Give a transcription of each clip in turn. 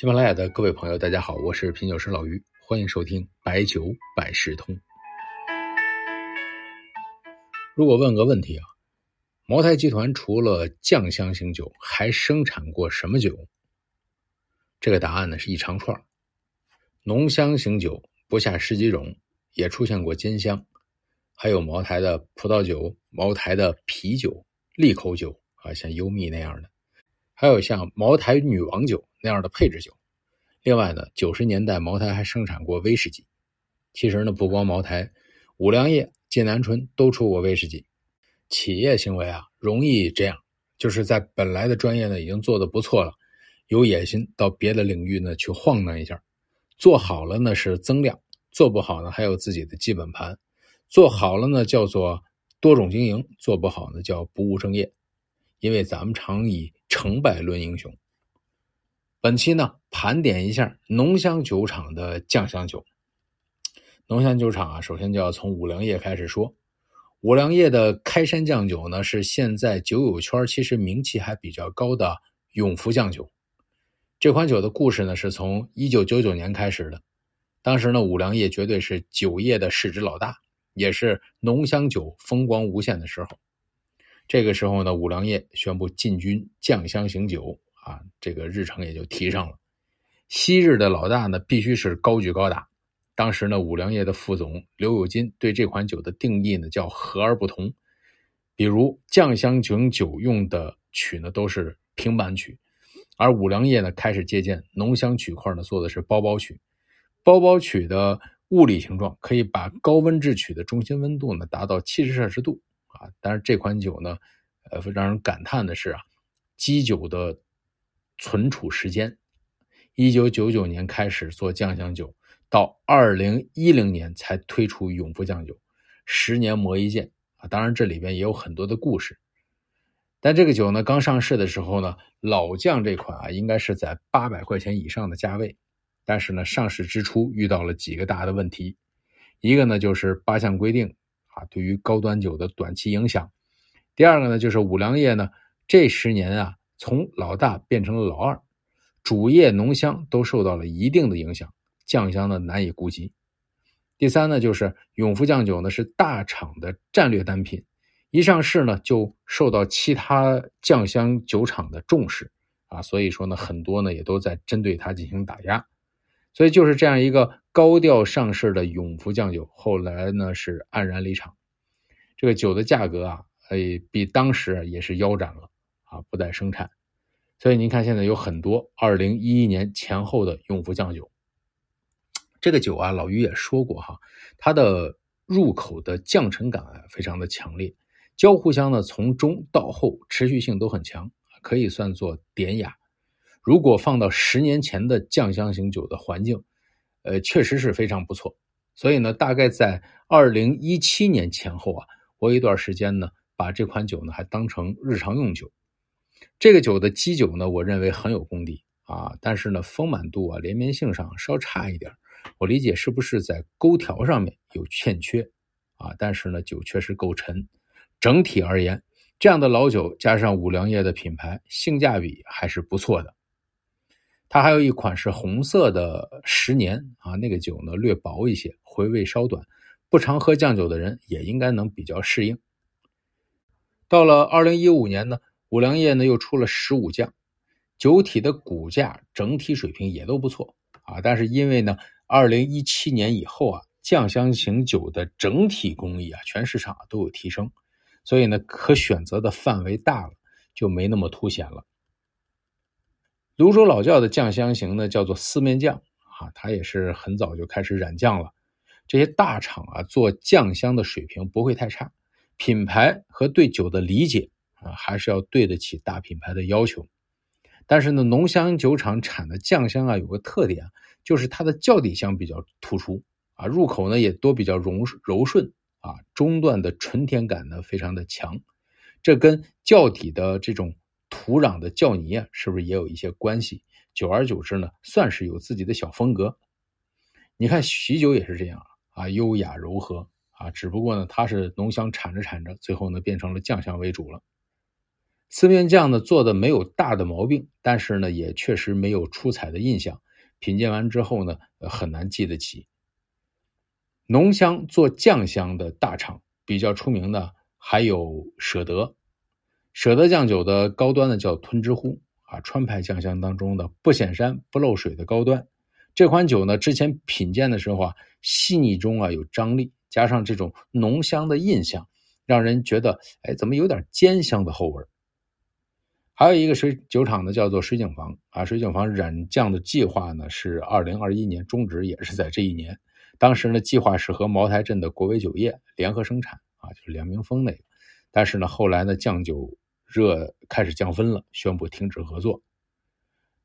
喜马拉雅的各位朋友，大家好，我是品酒师老于，欢迎收听白酒百事通。如果问个问题啊，茅台集团除了酱香型酒，还生产过什么酒？这个答案呢是一长串浓香型酒不下十几种，也出现过尖香，还有茅台的葡萄酒、茅台的啤酒、利口酒啊，像优蜜那样的。还有像茅台女王酒那样的配置酒，另外呢，九十年代茅台还生产过威士忌。其实呢，不光茅台，五粮液、剑南春都出过威士忌。企业行为啊，容易这样，就是在本来的专业呢已经做得不错了，有野心到别的领域呢去晃荡一下，做好了呢是增量，做不好呢还有自己的基本盘，做好了呢叫做多种经营，做不好呢叫不务正业。因为咱们常以成败论英雄。本期呢，盘点一下浓香酒厂的酱香酒。浓香酒厂啊，首先就要从五粮液开始说。五粮液的开山酱酒呢，是现在酒友圈其实名气还比较高的永福酱酒。这款酒的故事呢，是从一九九九年开始的。当时呢，五粮液绝对是酒业的市值老大，也是浓香酒风光无限的时候。这个时候呢，五粮液宣布进军酱香型酒啊，这个日程也就提上了。昔日的老大呢，必须是高举高打。当时呢，五粮液的副总刘有金对这款酒的定义呢叫和而不同。比如酱香型酒用的曲呢都是平板曲，而五粮液呢开始借鉴浓香曲块呢做的是包包曲。包包曲的物理形状可以把高温制曲的中心温度呢达到七十摄氏度。啊，但是这款酒呢，呃，让人感叹的是啊，基酒的存储时间，一九九九年开始做酱香酒，到二零一零年才推出永福酱酒，十年磨一剑啊。当然这里边也有很多的故事，但这个酒呢，刚上市的时候呢，老酱这款啊，应该是在八百块钱以上的价位，但是呢，上市之初遇到了几个大的问题，一个呢就是八项规定。啊，对于高端酒的短期影响。第二个呢，就是五粮液呢，这十年啊，从老大变成了老二，主业浓香都受到了一定的影响，酱香呢难以顾及。第三呢，就是永福酱酒呢是大厂的战略单品，一上市呢就受到其他酱香酒厂的重视啊，所以说呢，很多呢也都在针对它进行打压。所以就是这样一个高调上市的永福酱酒，后来呢是黯然离场。这个酒的价格啊，哎，比当时也是腰斩了啊，不再生产。所以您看，现在有很多二零一一年前后的永福酱酒。这个酒啊，老于也说过哈，它的入口的降沉感非常的强烈，焦糊香呢从中到后持续性都很强，可以算作典雅。如果放到十年前的酱香型酒的环境，呃，确实是非常不错。所以呢，大概在二零一七年前后啊，我有一段时间呢，把这款酒呢还当成日常用酒。这个酒的基酒呢，我认为很有功底啊，但是呢，丰满度啊、连绵性上稍差一点。我理解是不是在勾调上面有欠缺啊？但是呢，酒确实够沉。整体而言，这样的老酒加上五粮液的品牌，性价比还是不错的。它还有一款是红色的十年啊，那个酒呢略薄一些，回味稍短，不常喝酱酒的人也应该能比较适应。到了二零一五年呢，五粮液呢又出了十五酱，酒体的骨架整体水平也都不错啊。但是因为呢，二零一七年以后啊，酱香型酒的整体工艺啊，全市场都有提升，所以呢，可选择的范围大了，就没那么凸显了。泸州老窖的酱香型呢，叫做四面酱啊，它也是很早就开始染酱了。这些大厂啊，做酱香的水平不会太差，品牌和对酒的理解啊，还是要对得起大品牌的要求。但是呢，浓香酒厂产的酱香啊，有个特点，就是它的窖底香比较突出啊，入口呢也多比较柔柔顺啊，中段的纯甜感呢非常的强，这跟窖底的这种。土壤的窖泥啊，是不是也有一些关系？久而久之呢，算是有自己的小风格。你看喜酒也是这样啊，优雅柔和啊，只不过呢，它是浓香产着产着，最后呢变成了酱香为主了。四面酱呢做的没有大的毛病，但是呢也确实没有出彩的印象。品鉴完之后呢，很难记得起。浓香做酱香的大厂比较出名的还有舍得，舍得酱酒的高端呢叫吞之乎啊，川派酱香当中的不显山不漏水的高端。这款酒呢，之前品鉴的时候啊，细腻中啊有张力，加上这种浓香的印象，让人觉得哎，怎么有点尖香的后味儿还有一个水酒厂呢，叫做水井坊啊，水井坊染酱的计划呢是二零二一年终止，也是在这一年。当时呢，计划是和茅台镇的国威酒业联合生产啊，就是梁明峰那个，但是呢，后来呢，酱酒热开始降分了，宣布停止合作。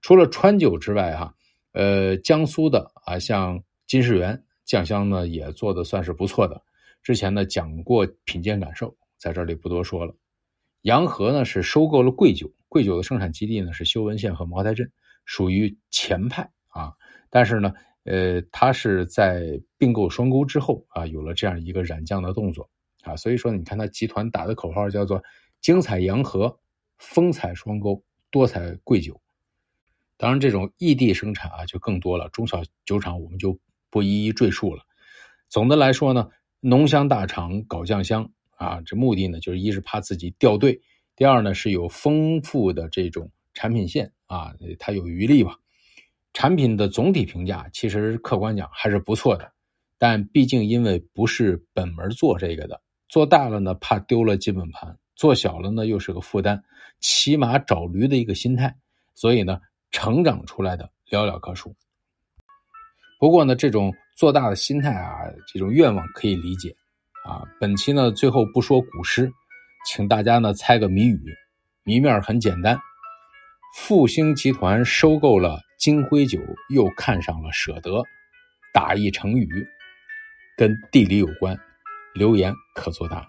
除了川酒之外，哈。呃，江苏的啊，像金世元酱香呢，也做的算是不错的。之前呢讲过品鉴感受，在这里不多说了。洋河呢是收购了贵酒，贵酒的生产基地呢是修文县和茅台镇，属于前派啊。但是呢，呃，它是在并购双沟之后啊，有了这样一个染酱的动作啊。所以说，你看它集团打的口号叫做“精彩洋河，风采双沟，多彩贵酒”。当然，这种异地生产啊就更多了，中小酒厂我们就不一一赘述了。总的来说呢，浓香大厂搞酱香啊，这目的呢就是一是怕自己掉队，第二呢是有丰富的这种产品线啊，它有余力吧。产品的总体评价其实客观讲还是不错的，但毕竟因为不是本门做这个的，做大了呢怕丢了基本盘，做小了呢又是个负担，骑马找驴的一个心态，所以呢。成长出来的寥寥可数。不过呢，这种做大的心态啊，这种愿望可以理解啊。本期呢，最后不说古诗，请大家呢猜个谜语。谜面很简单：复兴集团收购了金辉酒，又看上了舍得，打一成语，跟地理有关。留言可作答。